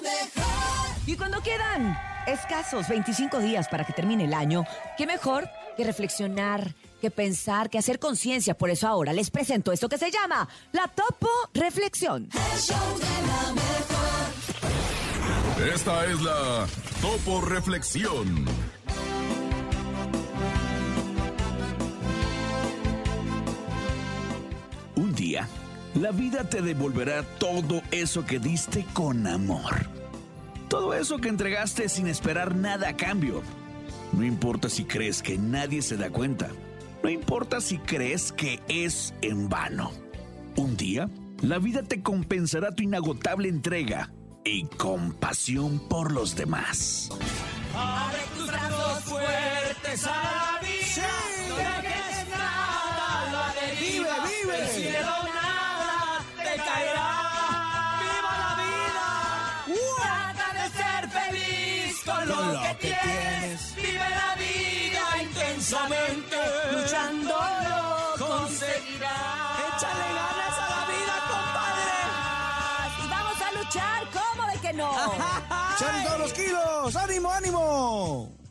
mejor. Y cuando quedan escasos 25 días para que termine el año, qué mejor que reflexionar, que pensar, que hacer conciencia. Por eso ahora les presento esto que se llama la Topo Reflexión. El show de la mejor. Esta es la Topo Reflexión. Un día, la vida te devolverá todo eso que diste con amor. Todo eso que entregaste sin esperar nada a cambio. No importa si crees que nadie se da cuenta. No importa si crees que es en vano. Un día, la vida te compensará tu inagotable entrega y compasión por los demás. Abre tus brazos fuertes a la vida. No dejes nada a la deriva. Vive, vive. Cielo con lo, que, que tienes. Vive la vida intensamente. Luchándolo conseguirás. Échale ganas a la vida, Y vamos a luchar, ¿cómo de que no? ¡Echan todos los kilos! ¡Ánimo, ánimo!